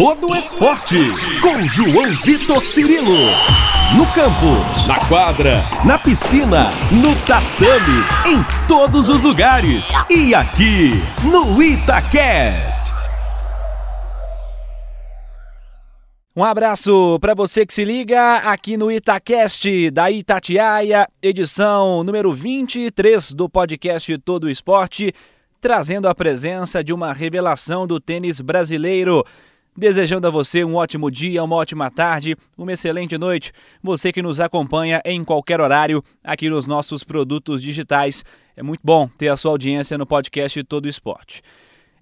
todo esporte. Com João Vitor Cirilo. No campo, na quadra, na piscina, no tatame, em todos os lugares. E aqui, no Itacast. Um abraço para você que se liga aqui no Itacast da Itatiaia, edição número 23 do podcast Todo Esporte, trazendo a presença de uma revelação do tênis brasileiro. Desejando a você um ótimo dia, uma ótima tarde, uma excelente noite. Você que nos acompanha em qualquer horário aqui nos nossos produtos digitais. É muito bom ter a sua audiência no podcast Todo Esporte.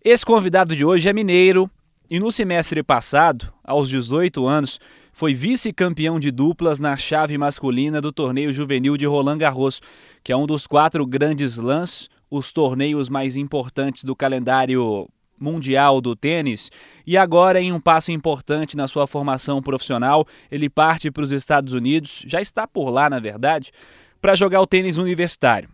Esse convidado de hoje é mineiro, e no semestre passado, aos 18 anos, foi vice-campeão de duplas na chave masculina do torneio juvenil de Roland Garros, que é um dos quatro grandes lãs, os torneios mais importantes do calendário mundial do tênis. E agora, em um passo importante na sua formação profissional, ele parte para os Estados Unidos, já está por lá, na verdade, para jogar o tênis universitário.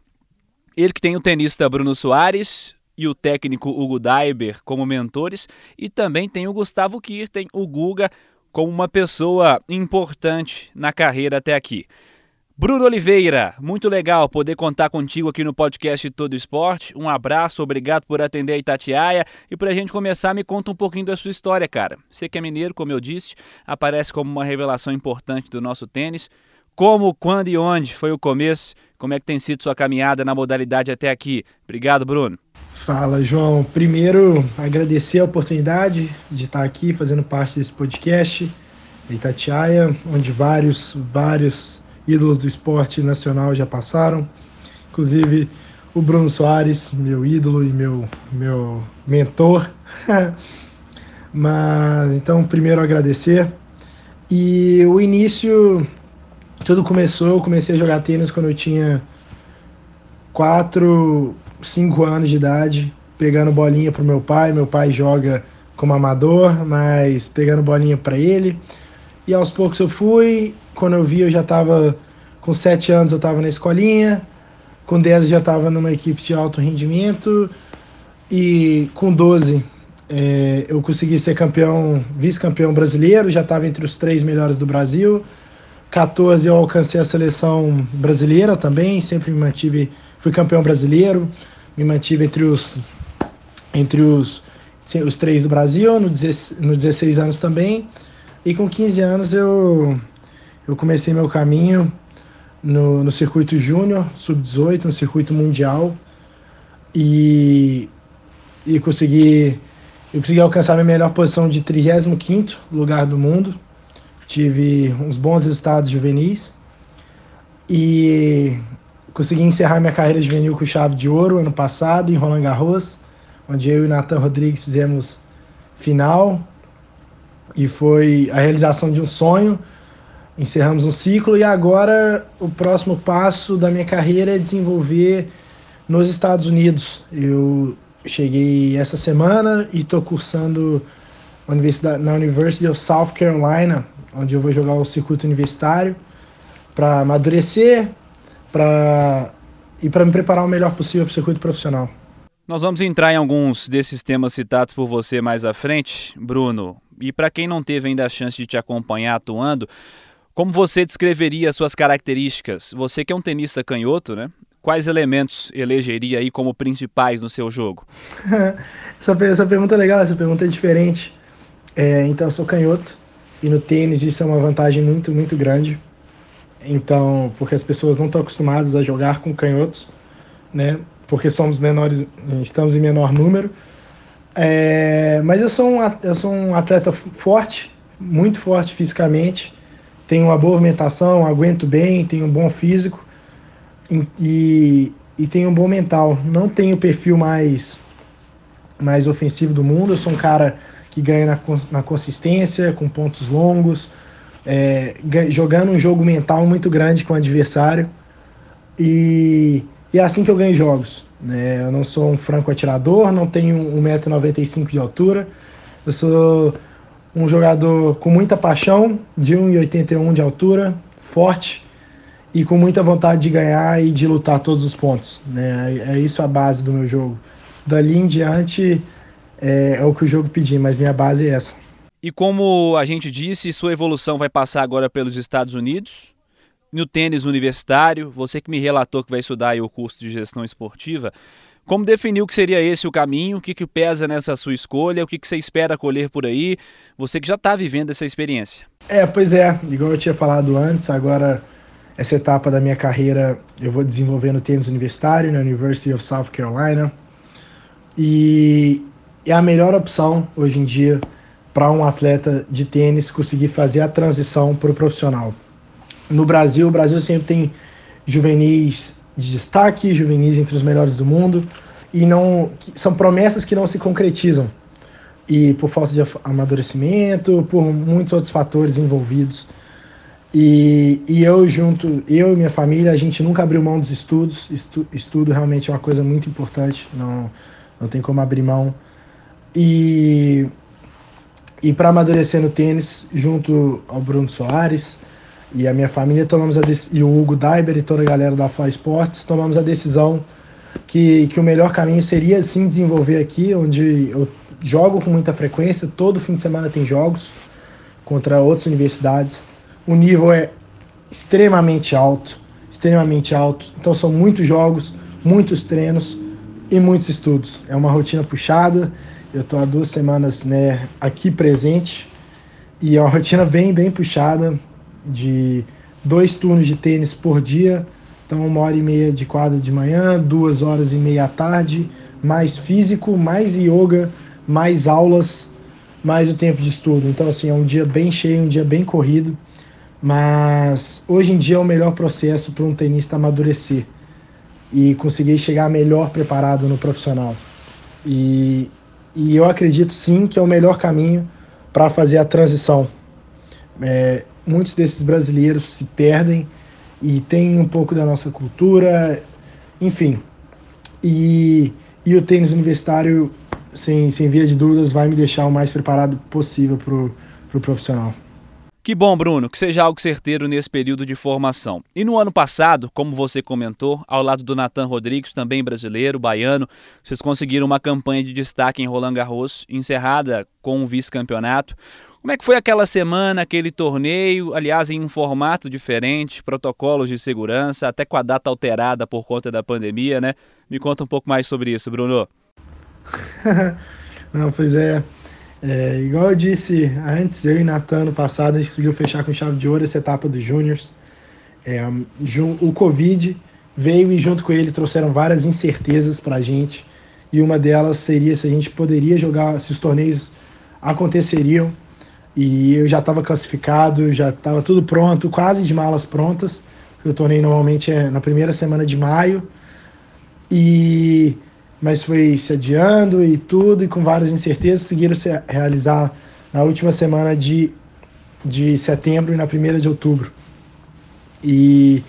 Ele que tem o tenista Bruno Soares, e o técnico Hugo Daiber como mentores, e também tem o Gustavo Kirten, o Guga, como uma pessoa importante na carreira até aqui. Bruno Oliveira, muito legal poder contar contigo aqui no podcast Todo Esporte. Um abraço, obrigado por atender a Itatiaia. E para a gente começar, me conta um pouquinho da sua história, cara. Você que é mineiro, como eu disse, aparece como uma revelação importante do nosso tênis. Como, quando e onde foi o começo? Como é que tem sido sua caminhada na modalidade até aqui? Obrigado, Bruno. Fala, João. Primeiro, agradecer a oportunidade de estar aqui fazendo parte desse podcast, Itatiaia, onde vários, vários ídolos do esporte nacional já passaram, inclusive o Bruno Soares, meu ídolo e meu, meu mentor. Mas então, primeiro agradecer. E o início, tudo começou, eu comecei a jogar tênis quando eu tinha quatro 5 anos de idade, pegando bolinha pro meu pai. Meu pai joga como amador, mas pegando bolinha para ele. E aos poucos eu fui. Quando eu vi, eu já estava com 7 anos, eu estava na escolinha. Com 10 eu já estava numa equipe de alto rendimento. E com 12 é, eu consegui ser campeão, vice-campeão brasileiro, já estava entre os três melhores do Brasil. 14 eu alcancei a seleção brasileira também, sempre me mantive, fui campeão brasileiro me mantive entre os entre os, os três do Brasil, no, no 16 anos também. E com 15 anos eu, eu comecei meu caminho no, no circuito júnior, sub-18, no circuito mundial. E, e consegui, eu consegui alcançar minha melhor posição de 35 lugar do mundo. Tive uns bons resultados juvenis. E Consegui encerrar minha carreira juvenil com chave de ouro ano passado em Roland Garros, onde eu e Nathan Rodrigues fizemos final e foi a realização de um sonho. Encerramos um ciclo e agora o próximo passo da minha carreira é desenvolver nos Estados Unidos. Eu cheguei essa semana e estou cursando na University of South Carolina, onde eu vou jogar o circuito universitário para amadurecer, para e para me preparar o melhor possível para o circuito profissional. Nós vamos entrar em alguns desses temas citados por você mais à frente, Bruno. E para quem não teve ainda a chance de te acompanhar atuando, como você descreveria as suas características? Você que é um tenista canhoto, né? Quais elementos elegeria aí como principais no seu jogo? essa, essa pergunta é legal, essa pergunta é diferente. É, então, eu sou canhoto e no tênis isso é uma vantagem muito, muito grande. Então, porque as pessoas não estão acostumadas a jogar com canhotos, né? Porque somos menores, estamos em menor número. É, mas eu sou, um, eu sou um atleta forte, muito forte fisicamente, tenho uma boa movimentação, aguento bem, tenho um bom físico e, e tenho um bom mental. Não tenho o perfil mais, mais ofensivo do mundo, eu sou um cara que ganha na, na consistência, com pontos longos, é, jogando um jogo mental muito grande com o adversário. E, e é assim que eu ganho jogos. Né? Eu não sou um franco atirador, não tenho 1,95m de altura. Eu sou um jogador com muita paixão, de 1,81m de altura, forte e com muita vontade de ganhar e de lutar todos os pontos. Né? É isso a base do meu jogo. Dali em diante é, é o que o jogo pedir, mas minha base é essa. E como a gente disse, sua evolução vai passar agora pelos Estados Unidos, no tênis universitário, você que me relatou que vai estudar o curso de gestão esportiva, como definiu que seria esse o caminho? O que, que pesa nessa sua escolha? O que, que você espera colher por aí? Você que já está vivendo essa experiência. É, pois é, igual eu tinha falado antes, agora essa etapa da minha carreira eu vou desenvolver no tênis universitário, na University of South Carolina. E é a melhor opção hoje em dia para um atleta de tênis conseguir fazer a transição para o profissional. No Brasil, o Brasil sempre tem juvenis de destaque, juvenis entre os melhores do mundo, e não são promessas que não se concretizam. E por falta de amadurecimento, por muitos outros fatores envolvidos. E, e eu junto, eu e minha família, a gente nunca abriu mão dos estudos. Estu, estudo realmente é uma coisa muito importante, não, não tem como abrir mão. E e para amadurecer no tênis, junto ao Bruno Soares e a minha família, tomamos a e o Hugo Daiber e toda a galera da Fly Sports, tomamos a decisão que, que o melhor caminho seria sim desenvolver aqui, onde eu jogo com muita frequência, todo fim de semana tem jogos contra outras universidades. O nível é extremamente alto, extremamente alto. Então são muitos jogos, muitos treinos e muitos estudos. É uma rotina puxada eu estou há duas semanas né, aqui presente e é uma rotina bem, bem puxada de dois turnos de tênis por dia. Então, uma hora e meia de quadra de manhã, duas horas e meia à tarde, mais físico, mais yoga, mais aulas, mais o tempo de estudo. Então, assim, é um dia bem cheio, um dia bem corrido. Mas hoje em dia é o melhor processo para um tenista amadurecer e conseguir chegar melhor preparado no profissional. E e eu acredito sim que é o melhor caminho para fazer a transição. É, muitos desses brasileiros se perdem e tem um pouco da nossa cultura, enfim. E, e o tênis universitário, sem, sem via de dúvidas, vai me deixar o mais preparado possível para o pro profissional. Que bom, Bruno, que seja algo certeiro nesse período de formação. E no ano passado, como você comentou, ao lado do Natan Rodrigues, também brasileiro, baiano, vocês conseguiram uma campanha de destaque em Roland Garros, encerrada com um vice-campeonato. Como é que foi aquela semana, aquele torneio, aliás, em um formato diferente, protocolos de segurança, até com a data alterada por conta da pandemia, né? Me conta um pouco mais sobre isso, Bruno. Não, pois é. É, igual eu disse antes, eu e Natan no passado, a gente conseguiu fechar com chave de ouro essa etapa dos Júniors. É, o Covid veio e junto com ele trouxeram várias incertezas para a gente. E uma delas seria se a gente poderia jogar, se os torneios aconteceriam. E eu já estava classificado, já estava tudo pronto, quase de malas prontas. O torneio normalmente é na primeira semana de maio. E mas foi se adiando e tudo, e com várias incertezas, conseguiram se realizar na última semana de, de setembro e na primeira de outubro. E,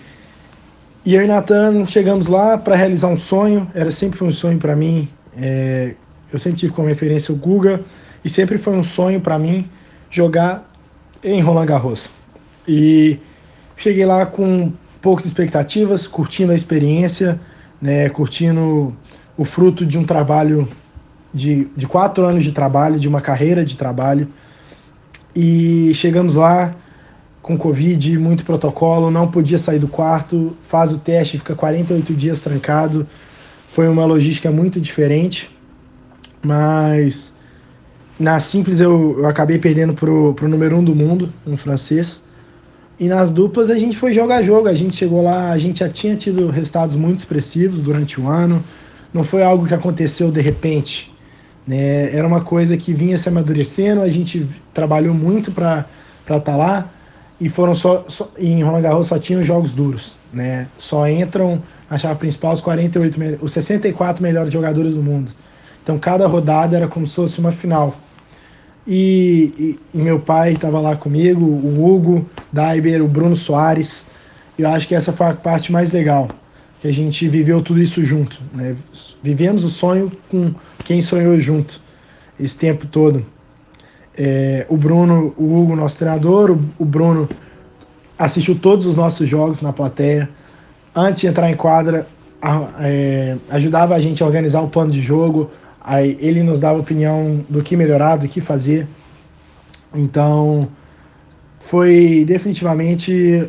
e eu e Natan chegamos lá para realizar um sonho, era sempre foi um sonho para mim, é, eu sempre tive como referência o Guga, e sempre foi um sonho para mim jogar em Roland Garros. E cheguei lá com poucas expectativas, curtindo a experiência, né, curtindo o fruto de um trabalho de, de quatro anos de trabalho, de uma carreira de trabalho. E chegamos lá com Covid, muito protocolo, não podia sair do quarto, faz o teste, fica 48 dias trancado. Foi uma logística muito diferente, mas na simples eu, eu acabei perdendo pro, pro número um do mundo, um francês. E nas duplas a gente foi jogar jogo, a gente chegou lá, a gente já tinha tido resultados muito expressivos durante o ano, não foi algo que aconteceu de repente. Né? Era uma coisa que vinha se amadurecendo, a gente trabalhou muito para estar tá lá e foram só, só em Roland Garros só tinham jogos duros, né? Só entram na chave principal os 48 os 64 melhores jogadores do mundo. Então cada rodada era como se fosse uma final. E, e, meu pai estava lá comigo, o Hugo Daiber, o Bruno Soares. Eu acho que essa foi a parte mais legal que a gente viveu tudo isso junto. Né? Vivemos o sonho com quem sonhou junto esse tempo todo. É, o Bruno, o Hugo, nosso treinador, o, o, Bruno assistiu todos os nossos jogos na plateia. Antes de entrar em quadra, a, é, ajudava a gente a organizar o plano de jogo. Aí ele nos dava opinião do que melhorar, do que fazer. Então, foi definitivamente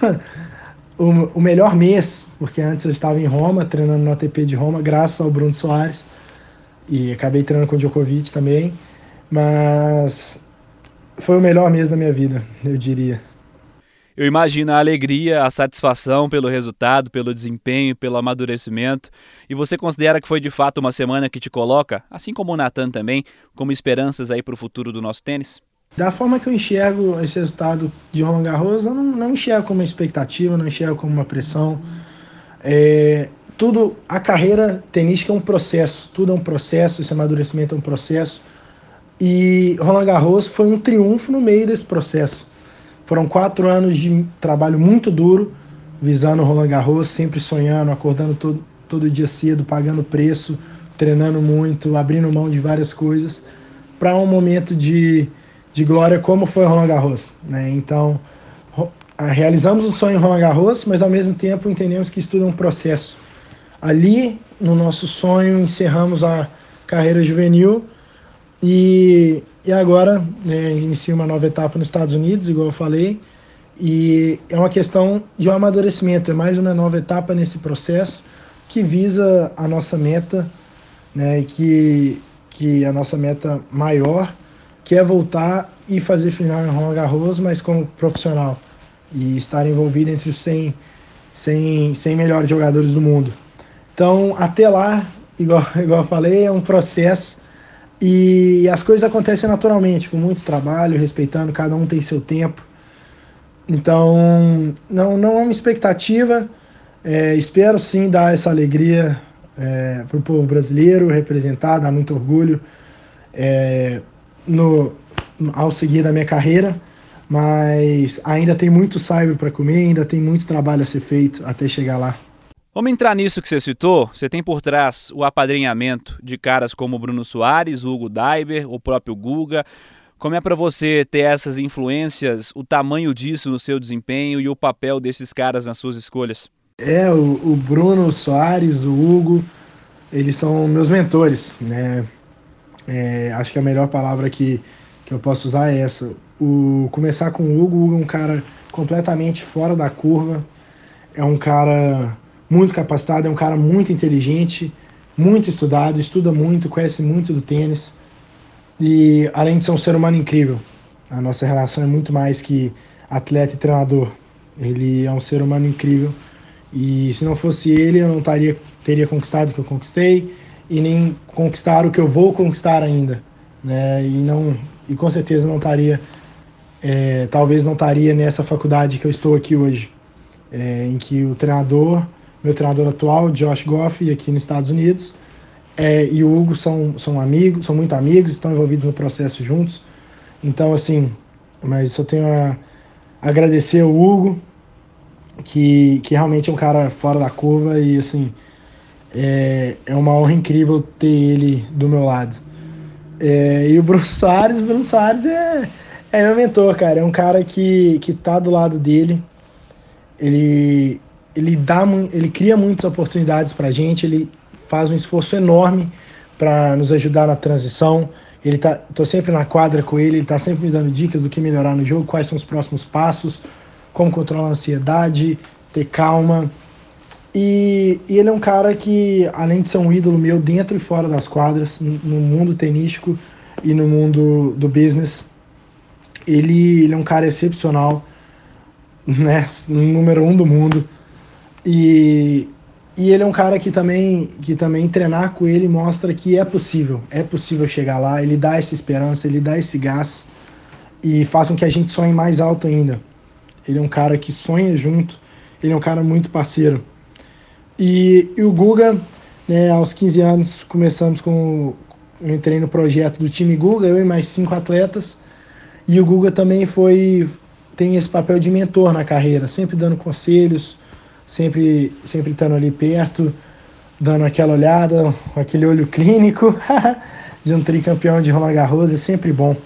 o, melhor mês, porque antes eu estava em Roma, treinando no ATP de Roma, graças ao Bruno Soares, e acabei treinando com o Djokovic também, mas foi o melhor mês da minha vida, eu diria. Eu imagino a alegria, a satisfação pelo resultado, pelo desempenho, pelo amadurecimento. E você considera que foi de fato uma semana que te coloca, assim como o Natan também, como esperanças aí para o futuro do nosso tênis? Da forma que eu enxergo esse resultado de Roland Garros, eu não, não enxergo como uma expectativa, não enxergo como uma pressão. É, tudo, a carreira tenística é um processo, tudo é um processo, esse amadurecimento é um processo. E Roland Garros foi um triunfo no meio desse processo. Foram quatro anos de trabalho muito duro, visando o Roland Garros, sempre sonhando, acordando todo, todo dia cedo, pagando preço, treinando muito, abrindo mão de várias coisas, para um momento de, de glória como foi o Roland Garros. Né? Então, realizamos o sonho em Roland Garros, mas ao mesmo tempo entendemos que isso tudo é um processo. Ali, no nosso sonho, encerramos a carreira juvenil e e agora né, inicia uma nova etapa nos Estados Unidos, igual eu falei, e é uma questão de um amadurecimento, é mais uma nova etapa nesse processo que visa a nossa meta, né, que, que a nossa meta maior, que é voltar e fazer final em Roland Garros, mas como profissional, e estar envolvido entre os 100, 100, 100 melhores jogadores do mundo. Então, até lá, igual, igual eu falei, é um processo e as coisas acontecem naturalmente, com muito trabalho, respeitando, cada um tem seu tempo. Então, não, não é uma expectativa. É, espero sim dar essa alegria é, para o povo brasileiro, representar, dar muito orgulho é, no, ao seguir da minha carreira. Mas ainda tem muito cyber para comer, ainda tem muito trabalho a ser feito até chegar lá. Vamos entrar nisso que você citou. Você tem por trás o apadrinhamento de caras como Bruno Soares, Hugo Daiber, o próprio Guga. Como é para você ter essas influências, o tamanho disso no seu desempenho e o papel desses caras nas suas escolhas? É, o, o Bruno Soares, o Hugo, eles são meus mentores, né? É, acho que a melhor palavra que, que eu posso usar é essa. O, começar com o Hugo, o Hugo é um cara completamente fora da curva, é um cara muito capacitado, é um cara muito inteligente, muito estudado, estuda muito, conhece muito do tênis e além de ser um ser humano incrível. A nossa relação é muito mais que atleta e treinador. Ele é um ser humano incrível e se não fosse ele eu não taria, teria conquistado o que eu conquistei e nem conquistar o que eu vou conquistar ainda, né? E não e com certeza não estaria, é, talvez não estaria nessa faculdade que eu estou aqui hoje, é, em que o treinador meu treinador atual, Josh Goff, aqui nos Estados Unidos, é, e o Hugo são, são amigos, são muito amigos, estão envolvidos no processo juntos. Então, assim, mas só tenho a agradecer ao Hugo, que, que realmente é um cara fora da curva e, assim, é, é uma honra incrível ter ele do meu lado. É, e o Bruno Soares, o Bruno Soares é, é meu mentor, cara. É um cara que, que tá do lado dele. Ele, ele dá ele cria muitas oportunidades para a gente, ele faz um esforço enorme para nos ajudar na transição. Ele tá, tô sempre na quadra com ele, ele tá sempre me dando dicas do que melhorar no jogo, quais são os próximos passos, como controlar a ansiedade, ter calma. E, e ele é um cara que, além de ser um ídolo meu dentro e fora das quadras, no, mundo tenístico e no mundo do business, ele, ele é um cara excepcional, né? Número um do mundo e, e ele é um cara que também, que também treinar com ele mostra que é possível, é possível chegar lá, ele dá essa esperança, ele dá esse gás e faz com que a gente sonhe mais alto ainda. Ele é um cara que sonha junto, ele é um cara muito parceiro. E, e o Guga, né, aos 15 anos, começamos com. Eu entrei no projeto do time Guga, eu e mais cinco atletas. E o Guga também foi tem esse papel de mentor na carreira, sempre dando conselhos, sempre, sempre estando ali perto, dando aquela olhada, aquele olho clínico de um tricampeão de Roland Garros é sempre bom.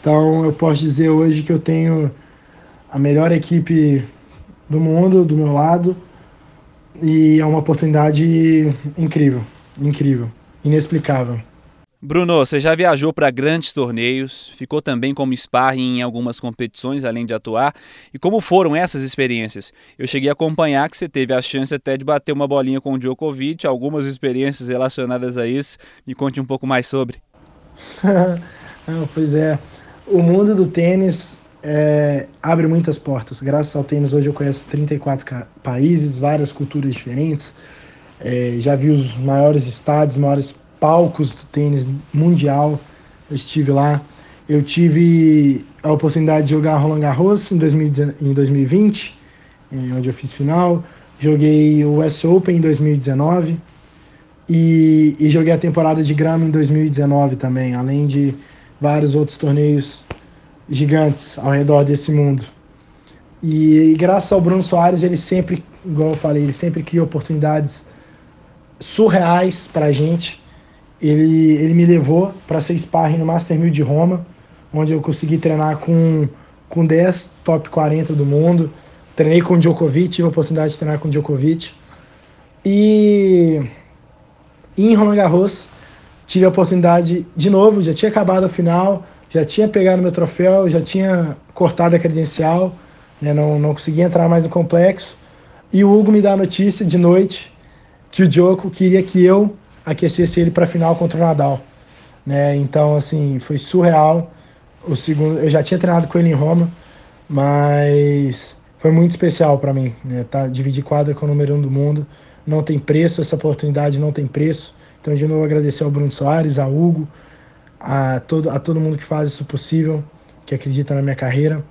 Então eu posso dizer hoje que eu tenho a melhor equipe do mundo do meu lado e é uma oportunidade incrível, incrível, inexplicável. Bruno, você já viajou para grandes torneios, ficou também como sparring em algumas competições, além de atuar. E como foram essas experiências? Eu cheguei a acompanhar que você teve a chance até de bater uma bolinha com o Djokovic, algumas experiências relacionadas a isso. Me conte um pouco mais sobre. Não, pois é, o mundo do tênis é, abre muitas portas. Graças ao tênis, hoje eu conheço 34 países, várias culturas diferentes. É, já vi os maiores estádios, maiores palcos do tênis mundial. Eu estive lá. Eu tive a oportunidade de jogar Roland Garros em, 2020, onde eu fiz final. Joguei o US Open em 2019 e, e joguei a temporada de grama em 2019 também, além de vários outros torneios gigantes ao redor desse mundo. E, e graças ao Bruno Soares, ele sempre, igual eu falei, ele sempre cria oportunidades surreais para a gente ele, ele me levou para ser sparring no Master 1000 de Roma, onde eu consegui treinar com, com 10 top 40 do mundo. Treinei com Djokovic, tive a oportunidade de treinar com Djokovic. E, e em Roland Garros tive a oportunidade de novo, já tinha acabado a final, já tinha pegado meu troféu, já tinha cortado a credencial, né, não, não conseguia entrar mais no complexo. E o Hugo me dá a notícia de noite que o Djoko queria que eu aquecesse ele para a final contra o Nadal. Né? Então, assim, foi surreal. O segundo, eu já tinha treinado com ele em Roma, mas foi muito especial para mim. Né? Tá, dividir quadra com o número um do mundo não tem preço, essa oportunidade não tem preço. Então, de novo, agradecer ao Bruno Soares, a Hugo, a todo, a todo mundo que faz isso possível, que acredita na minha carreira.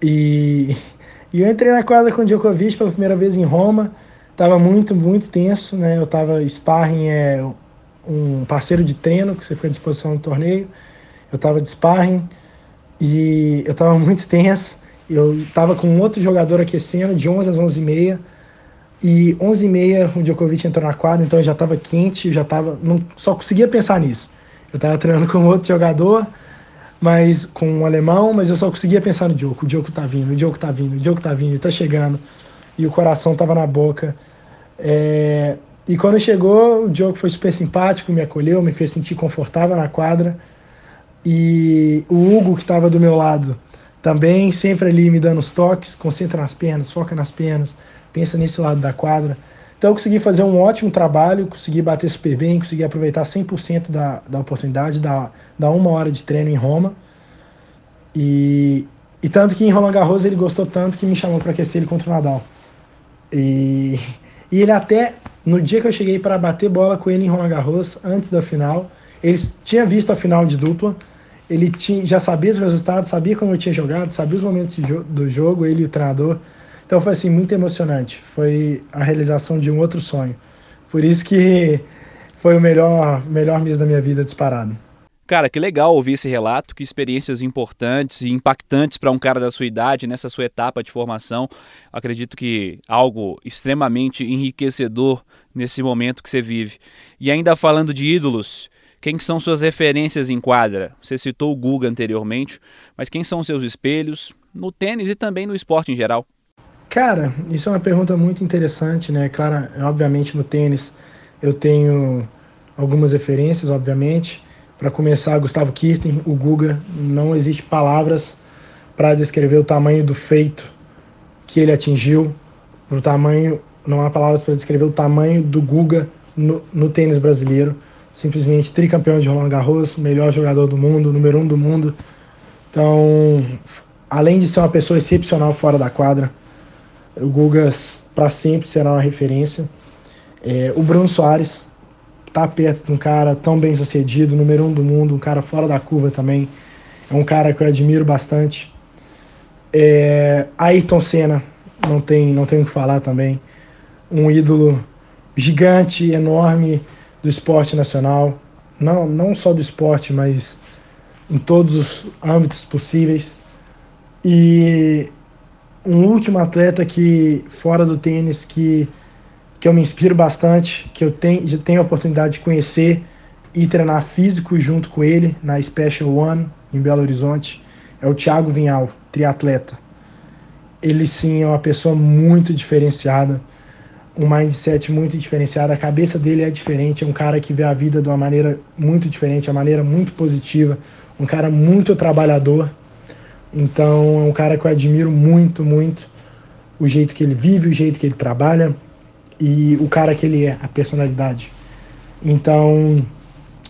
E, e eu entrei na quadra com o Djokovic pela primeira vez em Roma. Tava muito, muito tenso, né? Eu tava sparring é um parceiro de treino que você fica à disposição no torneio. Eu tava de sparring e eu tava muito tenso. Eu tava com outro jogador aquecendo de 11 às 11 e meia. E 11 e meia o Djokovic entrou na quadra, então eu já tava quente, já tava, não só conseguia pensar nisso. Eu tava treinando com outro jogador, mas com um alemão, mas eu só conseguia pensar no Djoko. O Djoko tá vindo, o Djoko tá vindo, o Djoko tá vindo, tá chegando e o coração estava na boca. É, e quando chegou, o Diogo foi super simpático, me acolheu, me fez sentir confortável na quadra. E o Hugo, que estava do meu lado, também sempre ali me dando os toques, concentra nas pernas, foca nas pernas, pensa nesse lado da quadra. Então eu consegui fazer um ótimo trabalho, consegui bater super bem, consegui aproveitar 100% da, da oportunidade, da, da uma hora de treino em Roma. E, e tanto que em Roland Garros ele gostou tanto que me chamou para aquecer ele contra o Nadal. E, e ele até, no dia que eu cheguei para bater bola com ele em Roland Garros, antes da final, ele tinha visto a final de dupla, ele tinha, já sabia os resultados, sabia como eu tinha jogado, sabia os momentos do jogo, ele e o treinador. Então foi assim, muito emocionante. Foi a realização de um outro sonho. Por isso que foi o melhor, melhor mês da minha vida disparado. Cara, que legal ouvir esse relato, que experiências importantes e impactantes para um cara da sua idade, nessa sua etapa de formação. Acredito que algo extremamente enriquecedor nesse momento que você vive. E ainda falando de ídolos, quem são suas referências em quadra? Você citou o Guga anteriormente, mas quem são seus espelhos no tênis e também no esporte em geral? Cara, isso é uma pergunta muito interessante, né? Claro, obviamente no tênis eu tenho algumas referências, obviamente. Para começar, Gustavo Kirten, o Guga, não existe palavras para descrever o tamanho do feito que ele atingiu, o tamanho, não há palavras para descrever o tamanho do Guga no, no, tênis brasileiro. Simplesmente tricampeão de Roland Garros, melhor jogador do mundo, número um do mundo. Então, além de ser uma pessoa excepcional fora da quadra, o Guga para sempre será uma referência. É, o Bruno Soares, tá perto de um cara tão bem sucedido, número um do mundo, um cara fora da curva também. É um cara que eu admiro bastante. É, Ayrton Senna, não tem, não tem o que falar também. Um ídolo gigante, enorme do esporte nacional. Não, não só do esporte, mas em todos os âmbitos possíveis. E um último atleta que, fora do tênis, que que eu me inspiro bastante, que eu tenho, já tenho a oportunidade de conhecer e treinar físico junto com ele na Special One em Belo Horizonte, é o Thiago Vinhal, triatleta. Ele sim é uma pessoa muito diferenciada, um mindset muito diferenciado, a cabeça dele é diferente, é um cara que vê a vida de uma maneira muito diferente, uma maneira muito positiva, um cara muito trabalhador. Então é um cara que eu admiro muito, muito o jeito que ele vive, o jeito que ele trabalha e o cara que ele é, a personalidade. Então,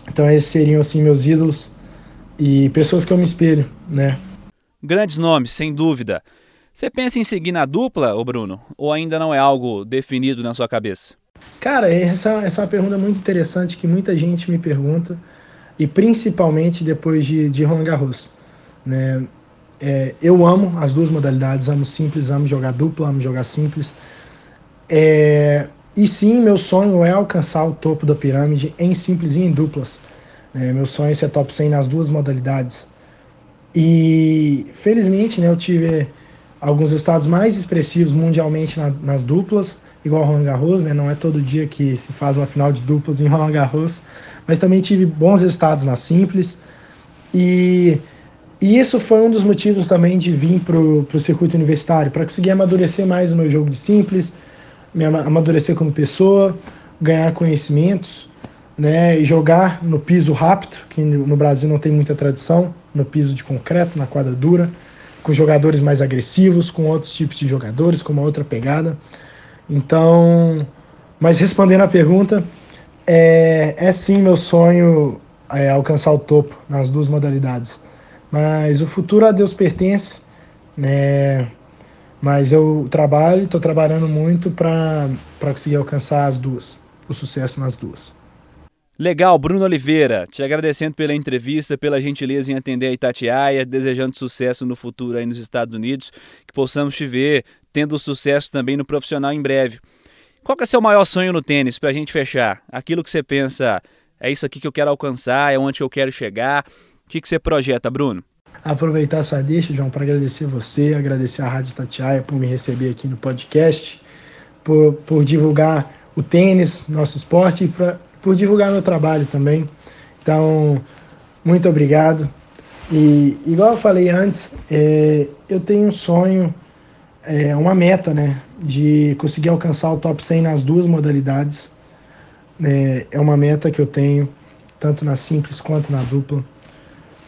então esses seriam assim meus ídolos e pessoas que eu me espelho, né? Grandes nomes, sem dúvida. Você pensa em seguir na dupla, ô Bruno? Ou ainda não é algo definido na sua cabeça? Cara, essa, essa é uma pergunta muito interessante que muita gente me pergunta, e principalmente depois de, de Roland Garros. Né? É, eu amo as duas modalidades, amo simples, amo jogar dupla, amo jogar simples. É, e sim, meu sonho é alcançar o topo da pirâmide em simples e em duplas. É, meu sonho é ser top 100 nas duas modalidades. E felizmente né, eu tive alguns resultados mais expressivos mundialmente na, nas duplas, igual Roland Garros, né? Não é todo dia que se faz uma final de duplas em Roland Garros, mas também tive bons resultados na simples. E, e isso foi um dos motivos também de vir para o circuito universitário, para conseguir amadurecer mais o meu jogo de simples, me amadurecer como pessoa, ganhar conhecimentos, né? E jogar no piso rápido, que no Brasil não tem muita tradição, no piso de concreto, na quadra dura com jogadores mais agressivos, com outros tipos de jogadores, com uma outra pegada. Então, mas respondendo a pergunta, é, é sim meu sonho é, alcançar o topo nas duas modalidades. Mas o futuro a Deus pertence, né? Mas eu trabalho, estou trabalhando muito para conseguir alcançar as duas, o sucesso nas duas. Legal, Bruno Oliveira, te agradecendo pela entrevista, pela gentileza em atender a Itatiaia, desejando sucesso no futuro aí nos Estados Unidos, que possamos te ver tendo sucesso também no profissional em breve. Qual que é o seu maior sonho no tênis, para a gente fechar? Aquilo que você pensa, é isso aqui que eu quero alcançar, é onde eu quero chegar. O que, que você projeta, Bruno? Aproveitar sua deixa, João, para agradecer você, agradecer a Rádio Itatiaia por me receber aqui no podcast, por, por divulgar o tênis, nosso esporte, e para por divulgar meu trabalho também. Então, muito obrigado. E igual eu falei antes, é, eu tenho um sonho, é, uma meta, né, de conseguir alcançar o top 100 nas duas modalidades. É, é uma meta que eu tenho, tanto na simples quanto na dupla.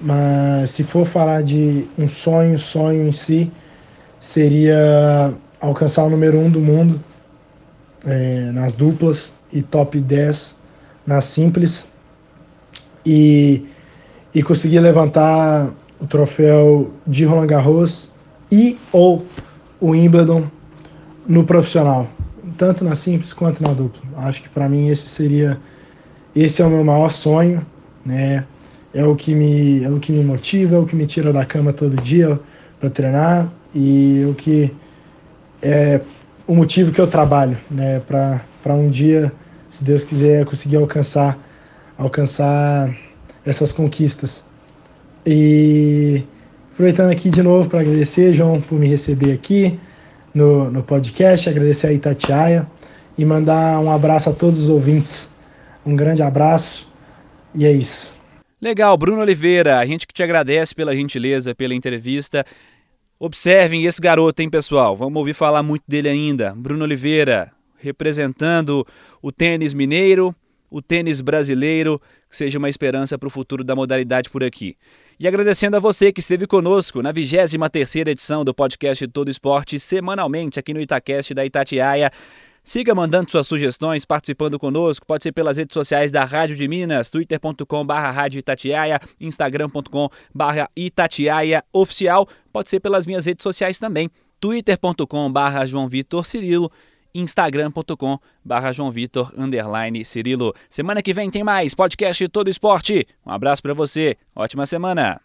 Mas se for falar de um sonho, sonho em si, seria alcançar o número um do mundo é, nas duplas e top 10 na simples e, e conseguir levantar o troféu de Roland Garros e ou o Wimbledon no profissional, tanto na simples quanto na dupla. Acho que para mim esse seria esse é o meu maior sonho, né? É o que me é o que me motiva, é o que me tira da cama todo dia para treinar e é o que é o motivo que eu trabalho, né, para para um dia se Deus quiser, conseguir alcançar, alcançar essas conquistas. E aproveitando aqui de novo para agradecer, João, por me receber aqui no, no podcast, agradecer a Itatiaia e mandar um abraço a todos os ouvintes. Um grande abraço e é isso. Legal, Bruno Oliveira, a gente que te agradece pela gentileza, pela entrevista. Observem esse garoto, hein, pessoal? Vamos ouvir falar muito dele ainda. Bruno Oliveira, representando o tênis mineiro, o tênis brasileiro, que seja uma esperança para o futuro da modalidade por aqui. E agradecendo a você que esteve conosco na 23 edição do podcast Todo Esporte, semanalmente aqui no Itacast da Itatiaia. Siga mandando suas sugestões, participando conosco. Pode ser pelas redes sociais da Rádio de Minas, twitter.com.br Rádio Itatiaia, instagram.com.br Itatiaia Oficial. Pode ser pelas minhas redes sociais também, twitter.com.br João Vitor Cirilo instagram.com barra João Vitor underline Cirilo. Semana que vem tem mais podcast Todo Esporte. Um abraço para você, ótima semana.